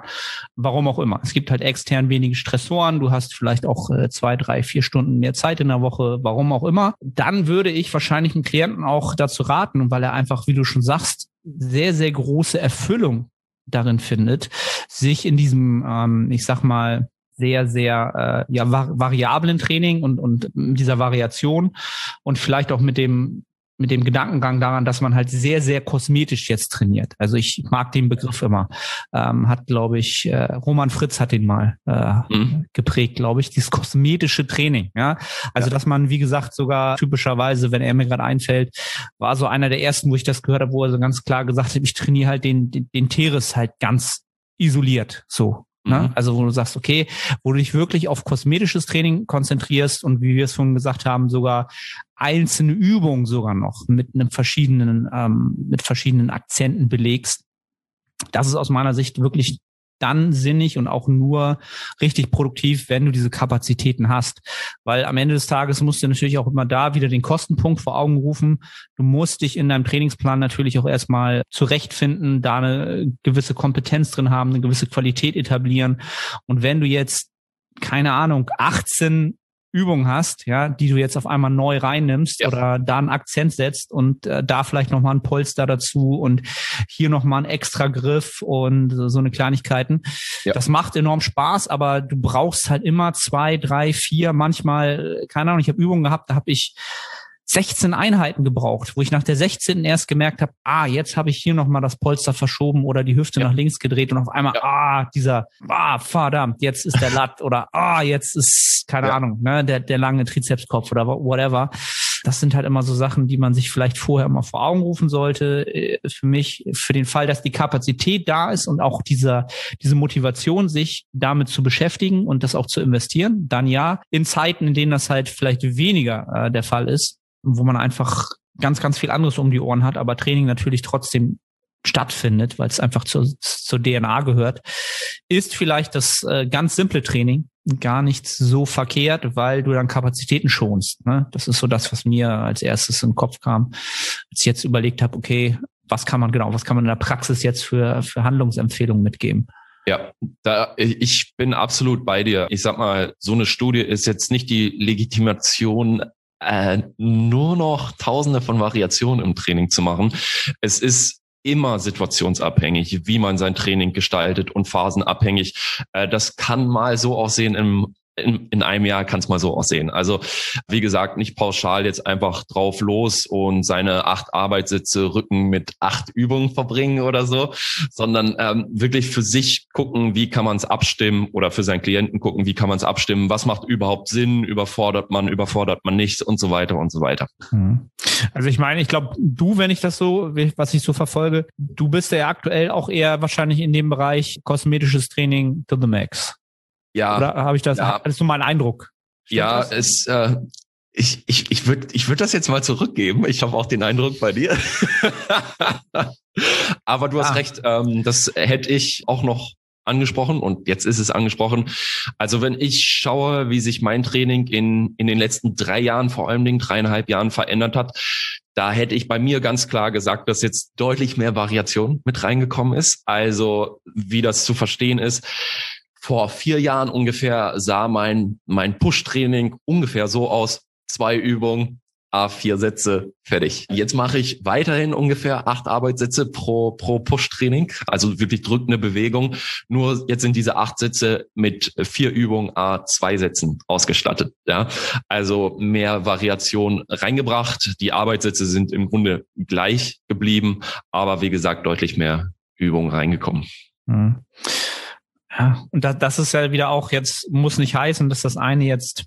Warum auch immer. Es gibt halt extern wenige Stressoren. Du hast vielleicht auch äh, zwei, drei, vier Stunden mehr Zeit in der Woche. Warum auch immer. Dann würde ich wahrscheinlich einen Klienten auch dazu raten, weil er einfach, wie du schon sagst, sehr, sehr große Erfüllung darin findet, sich in diesem, ähm, ich sag mal, sehr, sehr äh, ja, variablen Training und, und dieser Variation und vielleicht auch mit dem mit dem Gedankengang daran, dass man halt sehr, sehr kosmetisch jetzt trainiert. Also ich mag den Begriff immer. Ähm, hat, glaube ich, äh, Roman Fritz hat den mal äh, mhm. geprägt, glaube ich, dieses kosmetische Training. Ja, also ja. dass man, wie gesagt, sogar typischerweise, wenn er mir gerade einfällt, war so einer der ersten, wo ich das gehört habe, wo er so ganz klar gesagt hat, ich trainiere halt den, den, den Teres halt ganz isoliert. So, Ne? Mhm. Also wo du sagst, okay, wo du dich wirklich auf kosmetisches Training konzentrierst und wie wir es schon gesagt haben, sogar einzelne Übungen sogar noch mit einem verschiedenen, ähm, mit verschiedenen Akzenten belegst. Das ist aus meiner Sicht wirklich dann sinnig und auch nur richtig produktiv, wenn du diese Kapazitäten hast. Weil am Ende des Tages musst du natürlich auch immer da wieder den Kostenpunkt vor Augen rufen. Du musst dich in deinem Trainingsplan natürlich auch erstmal zurechtfinden, da eine gewisse Kompetenz drin haben, eine gewisse Qualität etablieren. Und wenn du jetzt keine Ahnung, 18 Übung hast, ja, die du jetzt auf einmal neu reinnimmst ja. oder da einen Akzent setzt und äh, da vielleicht nochmal ein Polster dazu und hier nochmal ein extra Griff und so, so eine Kleinigkeiten. Ja. Das macht enorm Spaß, aber du brauchst halt immer zwei, drei, vier, manchmal, keine Ahnung, ich habe Übungen gehabt, da habe ich 16 Einheiten gebraucht, wo ich nach der 16. erst gemerkt habe, ah, jetzt habe ich hier nochmal das Polster verschoben oder die Hüfte ja. nach links gedreht und auf einmal, ja. ah, dieser, ah, verdammt, jetzt ist der Latt oder ah, jetzt ist, keine ja. Ahnung, ne, der, der lange Trizepskopf oder whatever. Das sind halt immer so Sachen, die man sich vorher immer mal vor Augen rufen sollte. Äh, für mich, für den Fall, dass die Kapazität da ist und auch dieser, diese Motivation, sich damit zu beschäftigen und das auch zu investieren, dann ja. In Zeiten, in denen das halt vielleicht weniger äh, der Fall ist, wo man einfach ganz, ganz viel anderes um die Ohren hat, aber Training natürlich trotzdem stattfindet, weil es einfach zur, zur DNA gehört. ist vielleicht das äh, ganz simple Training gar nicht so verkehrt, weil du dann Kapazitäten schonst. Ne? Das ist so das, was mir als erstes in den Kopf kam, als ich jetzt überlegt habe, okay, was kann man genau, was kann man in der Praxis jetzt für, für Handlungsempfehlungen mitgeben? Ja, da ich bin absolut bei dir. Ich sag mal, so eine Studie ist jetzt nicht die Legitimation äh, nur noch Tausende von Variationen im Training zu machen. Es ist immer situationsabhängig, wie man sein Training gestaltet und phasenabhängig. Äh, das kann mal so aussehen im in, in einem Jahr kann es mal so aussehen. Also wie gesagt, nicht pauschal jetzt einfach drauf los und seine acht Arbeitssitze Rücken mit acht Übungen verbringen oder so, sondern ähm, wirklich für sich gucken, wie kann man es abstimmen oder für seinen Klienten gucken, wie kann man es abstimmen, was macht überhaupt Sinn, überfordert man, überfordert man nicht und so weiter und so weiter. Mhm. Also ich meine, ich glaube, du, wenn ich das so, was ich so verfolge, du bist ja aktuell auch eher wahrscheinlich in dem Bereich kosmetisches Training to the max. Ja. Oder habe ich das, ja. hattest du mal einen Eindruck? Stimmt ja, das? es, äh, ich, ich, ich würde ich würd das jetzt mal zurückgeben. Ich habe auch den Eindruck bei dir. Aber du hast ah. recht, ähm, das hätte ich auch noch angesprochen und jetzt ist es angesprochen. Also wenn ich schaue, wie sich mein Training in, in den letzten drei Jahren, vor allem Dingen dreieinhalb Jahren verändert hat, da hätte ich bei mir ganz klar gesagt, dass jetzt deutlich mehr Variation mit reingekommen ist. Also wie das zu verstehen ist vor vier Jahren ungefähr sah mein, mein Push-Training ungefähr so aus. Zwei Übungen, A4 Sätze, fertig. Jetzt mache ich weiterhin ungefähr acht Arbeitssätze pro, pro Push-Training, also wirklich drückende Bewegung. Nur jetzt sind diese acht Sätze mit vier Übungen A2 Sätzen ausgestattet. Ja, also mehr Variation reingebracht. Die Arbeitssätze sind im Grunde gleich geblieben, aber wie gesagt deutlich mehr Übungen reingekommen. Mhm. Ja, und das, das ist ja wieder auch jetzt, muss nicht heißen, dass das eine jetzt,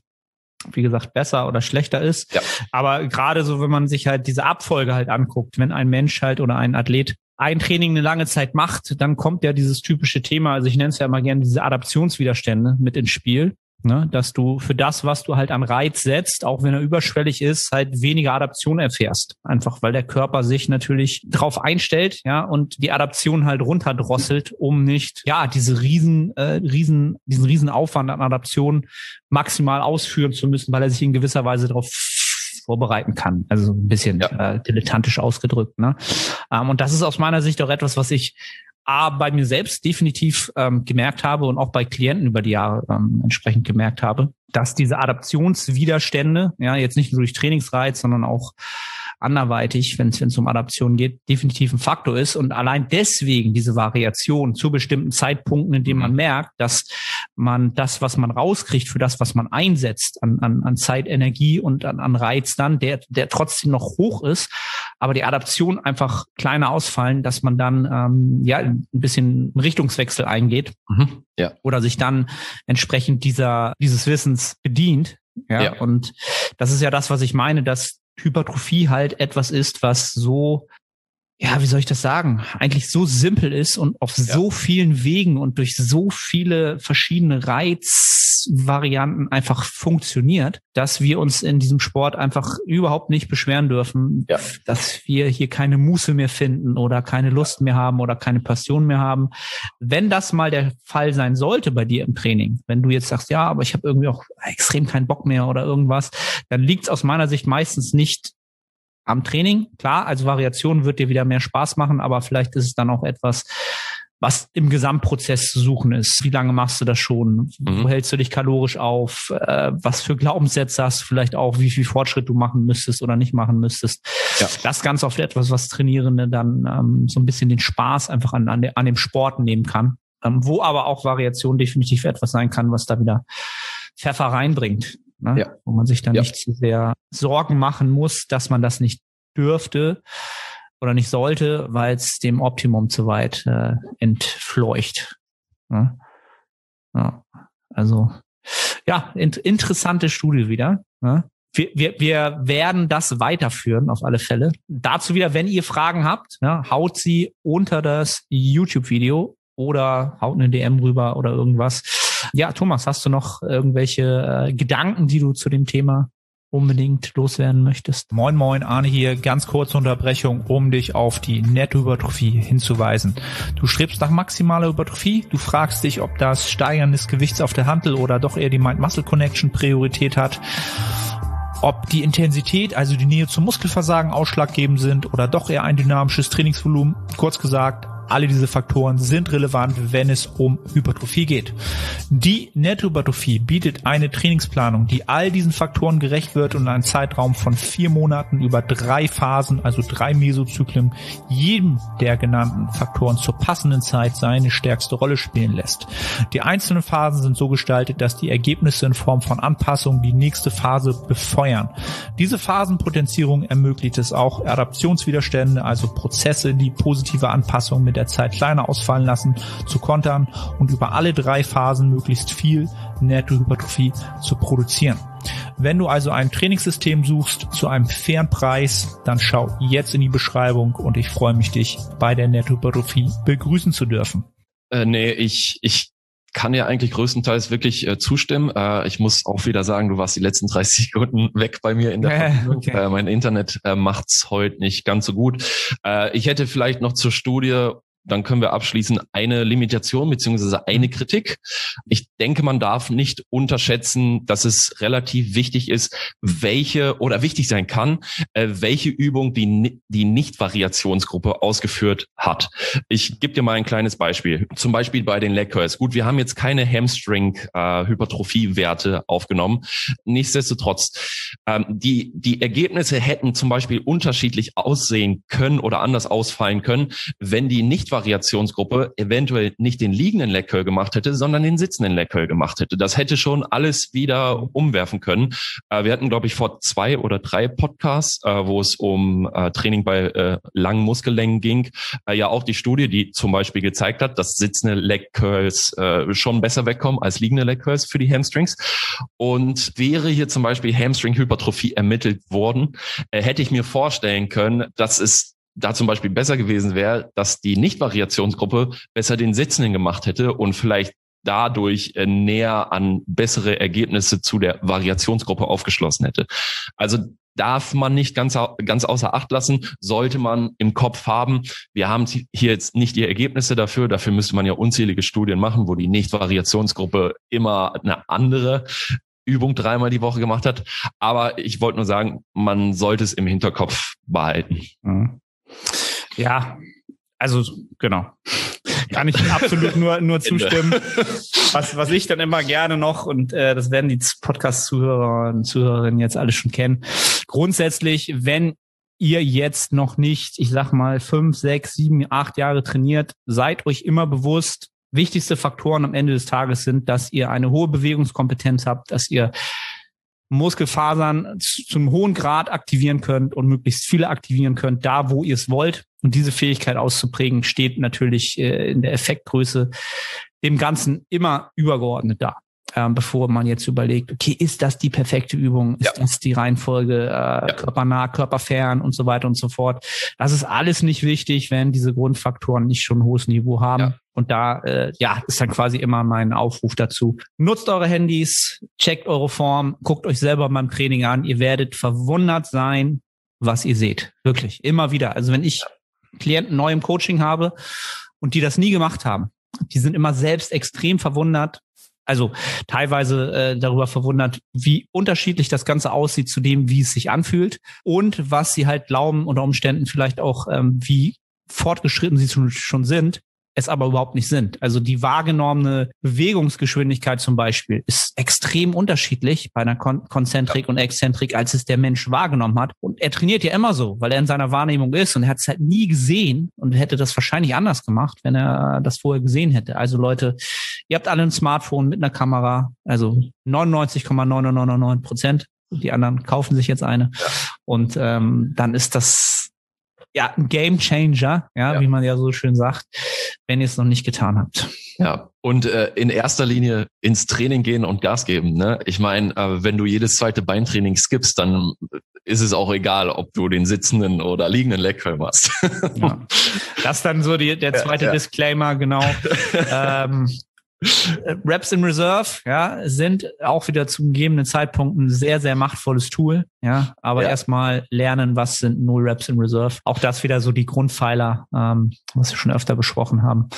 wie gesagt, besser oder schlechter ist. Ja. Aber gerade so, wenn man sich halt diese Abfolge halt anguckt, wenn ein Mensch halt oder ein Athlet ein Training eine lange Zeit macht, dann kommt ja dieses typische Thema, also ich nenne es ja immer gerne diese Adaptionswiderstände mit ins Spiel. Ne, dass du für das, was du halt an Reiz setzt, auch wenn er überschwellig ist, halt weniger Adaption erfährst. Einfach weil der Körper sich natürlich drauf einstellt, ja, und die Adaption halt runterdrosselt, um nicht, ja, diese riesen, äh, riesen, diesen riesen Aufwand an Adaption maximal ausführen zu müssen, weil er sich in gewisser Weise darauf vorbereiten kann. Also ein bisschen ja. äh, dilettantisch ausgedrückt. Ne? Ähm, und das ist aus meiner Sicht auch etwas, was ich A, bei mir selbst definitiv ähm, gemerkt habe und auch bei Klienten über die Jahre ähm, entsprechend gemerkt habe, dass diese Adaptionswiderstände, ja, jetzt nicht nur durch Trainingsreiz, sondern auch anderweitig, wenn es um Adaption geht, definitiv ein Faktor ist. Und allein deswegen diese Variation zu bestimmten Zeitpunkten, in denen man mhm. merkt, dass man das, was man rauskriegt für das, was man einsetzt, an, an, an Zeit, Energie und an, an Reiz dann, der, der trotzdem noch hoch ist, aber die Adaption einfach kleiner ausfallen, dass man dann ähm, ja ein bisschen einen Richtungswechsel eingeht mhm. ja. oder sich dann entsprechend dieser dieses Wissens bedient. Ja, ja, und das ist ja das, was ich meine, dass Hypertrophie halt etwas ist, was so, ja, wie soll ich das sagen, eigentlich so simpel ist und auf ja. so vielen Wegen und durch so viele verschiedene Reizvarianten einfach funktioniert, dass wir uns in diesem Sport einfach überhaupt nicht beschweren dürfen, ja. dass wir hier keine Muße mehr finden oder keine Lust mehr haben oder keine Passion mehr haben. Wenn das mal der Fall sein sollte bei dir im Training, wenn du jetzt sagst, ja, aber ich habe irgendwie auch extrem keinen Bock mehr oder irgendwas, dann liegt es aus meiner Sicht meistens nicht am Training. Klar, also Variation wird dir wieder mehr Spaß machen, aber vielleicht ist es dann auch etwas, was im Gesamtprozess zu suchen ist. Wie lange machst du das schon? Mhm. Wo hältst du dich kalorisch auf? Äh, was für Glaubenssätze hast du vielleicht auch? Wie viel Fortschritt du machen müsstest oder nicht machen müsstest? Ja. Das ganz oft etwas, was Trainierende dann ähm, so ein bisschen den Spaß einfach an, an, de, an dem Sport nehmen kann. Ähm, wo aber auch Variation definitiv etwas sein kann, was da wieder Pfeffer reinbringt ne? ja. wo man sich dann ja. nicht zu sehr Sorgen machen muss, dass man das nicht dürfte oder nicht sollte, weil es dem Optimum zu weit äh, entfleucht. Ne? Ja. Also ja, in, interessante Studie wieder. Ne? Wir, wir, wir werden das weiterführen, auf alle Fälle. Dazu wieder, wenn ihr Fragen habt, ja, haut sie unter das YouTube-Video oder haut eine DM rüber oder irgendwas. Ja, Thomas, hast du noch irgendwelche äh, Gedanken, die du zu dem Thema unbedingt loswerden möchtest? Moin Moin, Arne hier. Ganz kurze Unterbrechung, um dich auf die Nettohypertrophie hinzuweisen. Du strebst nach maximaler Hypertrophie, du fragst dich, ob das Steigern des Gewichts auf der Handel oder doch eher die Mind-Muscle-Connection Priorität hat ob die Intensität, also die Nähe zum Muskelversagen ausschlaggebend sind oder doch eher ein dynamisches Trainingsvolumen. Kurz gesagt, alle diese Faktoren sind relevant, wenn es um Hypertrophie geht. Die Nettohypertrophie bietet eine Trainingsplanung, die all diesen Faktoren gerecht wird und einen Zeitraum von vier Monaten über drei Phasen, also drei Mesozyklen, jedem der genannten Faktoren zur passenden Zeit seine stärkste Rolle spielen lässt. Die einzelnen Phasen sind so gestaltet, dass die Ergebnisse in Form von Anpassungen die nächste Phase befeuern. Diese Phasenpotenzierung ermöglicht es auch, Adaptionswiderstände, also Prozesse, die positive Anpassungen mit der Zeit kleiner ausfallen lassen, zu kontern und über alle drei Phasen möglichst viel Nettohypertrophie zu produzieren. Wenn du also ein Trainingssystem suchst zu einem fairen Preis, dann schau jetzt in die Beschreibung und ich freue mich, dich bei der Nettohypertrophie begrüßen zu dürfen. Äh, nee, ich, ich kann ja eigentlich größtenteils wirklich äh, zustimmen. Äh, ich muss auch wieder sagen, du warst die letzten 30 Sekunden weg bei mir in der Verbindung. Okay. Äh, mein Internet äh, macht's heute nicht ganz so gut. Äh, ich hätte vielleicht noch zur Studie dann können wir abschließen eine Limitation beziehungsweise eine Kritik. Ich denke, man darf nicht unterschätzen, dass es relativ wichtig ist, welche oder wichtig sein kann, äh, welche Übung die, die Nicht-Variationsgruppe ausgeführt hat. Ich gebe dir mal ein kleines Beispiel. Zum Beispiel bei den Leg Curls. Gut, wir haben jetzt keine Hamstring-Hypertrophie-Werte äh, aufgenommen. Nichtsdestotrotz, ähm, die, die Ergebnisse hätten zum Beispiel unterschiedlich aussehen können oder anders ausfallen können, wenn die nicht Variationsgruppe eventuell nicht den liegenden Leg Curl gemacht hätte, sondern den sitzenden Leg Curl gemacht hätte. Das hätte schon alles wieder umwerfen können. Äh, wir hatten, glaube ich, vor zwei oder drei Podcasts, äh, wo es um äh, Training bei langen Muskellängen ging, ja auch die Studie, die zum Beispiel gezeigt hat, dass sitzende Leg Curls schon besser wegkommen als liegende Leg Curls für die Hamstrings. Und wäre hier zum Beispiel Hamstring-Hypertrophie ermittelt worden, hätte ich mir vorstellen können, dass es da zum Beispiel besser gewesen wäre, dass die Nicht-Variationsgruppe besser den Sitzenden gemacht hätte und vielleicht dadurch äh, näher an bessere Ergebnisse zu der Variationsgruppe aufgeschlossen hätte. Also darf man nicht ganz, ganz außer Acht lassen, sollte man im Kopf haben. Wir haben hier jetzt nicht die Ergebnisse dafür. Dafür müsste man ja unzählige Studien machen, wo die Nicht-Variationsgruppe immer eine andere Übung dreimal die Woche gemacht hat. Aber ich wollte nur sagen, man sollte es im Hinterkopf behalten. Ja, also genau. Kann ich absolut nur, nur zustimmen. Was, was ich dann immer gerne noch, und äh, das werden die Podcast-Zuhörer und Zuhörerinnen jetzt alle schon kennen, grundsätzlich, wenn ihr jetzt noch nicht, ich sag mal, fünf, sechs, sieben, acht Jahre trainiert, seid euch immer bewusst, wichtigste Faktoren am Ende des Tages sind, dass ihr eine hohe Bewegungskompetenz habt, dass ihr Muskelfasern zum hohen Grad aktivieren könnt und möglichst viele aktivieren könnt, da wo ihr es wollt. Und diese Fähigkeit auszuprägen steht natürlich äh, in der Effektgröße dem Ganzen immer übergeordnet da. Ähm, bevor man jetzt überlegt, okay, ist das die perfekte Übung? Ist ja. das die Reihenfolge äh, ja. körpernah, körperfern und so weiter und so fort? Das ist alles nicht wichtig, wenn diese Grundfaktoren nicht schon ein hohes Niveau haben. Ja. Und da äh, ja, ist dann quasi immer mein Aufruf dazu. Nutzt eure Handys, checkt eure Form, guckt euch selber beim Training an. Ihr werdet verwundert sein, was ihr seht. Wirklich, immer wieder. Also wenn ich Klienten neu im Coaching habe und die das nie gemacht haben, die sind immer selbst extrem verwundert, also teilweise äh, darüber verwundert, wie unterschiedlich das Ganze aussieht zu dem, wie es sich anfühlt und was sie halt glauben unter Umständen vielleicht auch, ähm, wie fortgeschritten sie schon sind, es aber überhaupt nicht sind. Also die wahrgenommene Bewegungsgeschwindigkeit zum Beispiel ist extrem unterschiedlich bei einer Kon Konzentrik und Exzentrik, als es der Mensch wahrgenommen hat. Und er trainiert ja immer so, weil er in seiner Wahrnehmung ist und er hat es halt nie gesehen und hätte das wahrscheinlich anders gemacht, wenn er das vorher gesehen hätte. Also Leute, ihr habt alle ein Smartphone mit einer Kamera, also 99,999 Prozent. Die anderen kaufen sich jetzt eine. Und ähm, dann ist das ja, ein Game Changer, ja, ja, wie man ja so schön sagt, wenn ihr es noch nicht getan habt. Ja, und äh, in erster Linie ins Training gehen und Gas geben. Ne? Ich meine, äh, wenn du jedes zweite Beintraining skippst, dann ist es auch egal, ob du den sitzenden oder liegenden Leg machst. ja. Das dann so die, der zweite ja. Disclaimer, genau. ähm, Raps in Reserve, ja, sind auch wieder zu gegebenen Zeitpunkten ein sehr, sehr machtvolles Tool, ja. Aber ja. erstmal lernen, was sind Null Raps in Reserve. Auch das wieder so die Grundpfeiler, ähm, was wir schon öfter besprochen haben.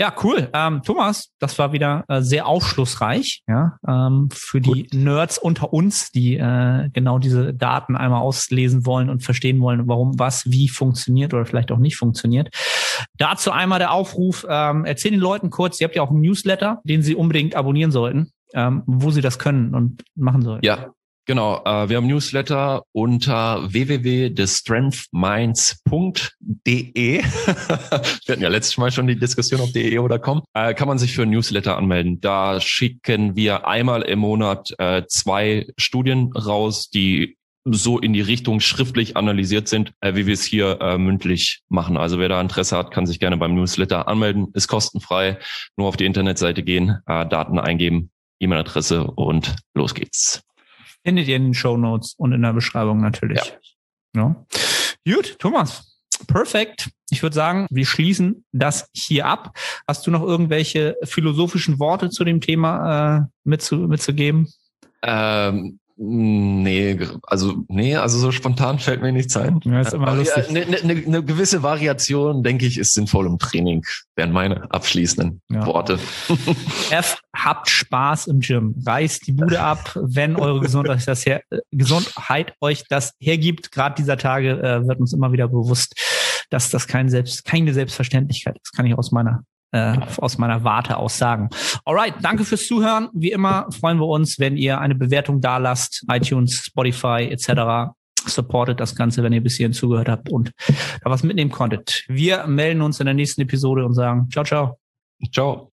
Ja, cool. Ähm, Thomas, das war wieder äh, sehr aufschlussreich, ja, ähm, für die Gut. Nerds unter uns, die äh, genau diese Daten einmal auslesen wollen und verstehen wollen, warum was wie funktioniert oder vielleicht auch nicht funktioniert. Dazu einmal der Aufruf, ähm, erzähl den Leuten kurz, ihr habt ja auch einen Newsletter, den sie unbedingt abonnieren sollten, ähm, wo sie das können und machen sollten. Ja, Genau, äh, wir haben Newsletter unter www.thestrengthminds.de. wir hatten ja letztes Mal schon die Diskussion auf de oder com. Äh, kann man sich für ein Newsletter anmelden. Da schicken wir einmal im Monat äh, zwei Studien raus, die so in die Richtung schriftlich analysiert sind, äh, wie wir es hier äh, mündlich machen. Also wer da Interesse hat, kann sich gerne beim Newsletter anmelden. Ist kostenfrei. Nur auf die Internetseite gehen, äh, Daten eingeben, E-Mail-Adresse und los geht's. Findet ihr in den Show Notes und in der Beschreibung natürlich. Ja. ja. Gut, Thomas. Perfekt. Ich würde sagen, wir schließen das hier ab. Hast du noch irgendwelche philosophischen Worte zu dem Thema äh, mitzu, mitzugeben? Ähm, Nee, also nee, also so spontan fällt mir nichts ein. Ja, ist immer lustig. Eine, eine, eine gewisse Variation, denke ich, ist sinnvoll im Training, wären meine abschließenden ja. Worte. F, habt Spaß im Gym. Reißt die Bude ab, wenn eure Gesundheit, das her, Gesundheit euch das hergibt. Gerade dieser Tage äh, wird uns immer wieder bewusst, dass das kein Selbst, keine Selbstverständlichkeit ist. Kann ich aus meiner äh, aus meiner Warte aus sagen. Alright, danke fürs Zuhören. Wie immer freuen wir uns, wenn ihr eine Bewertung da lasst, iTunes, Spotify etc. Supportet das Ganze, wenn ihr bis hierhin zugehört habt und da was mitnehmen konntet. Wir melden uns in der nächsten Episode und sagen ciao, ciao. Ciao.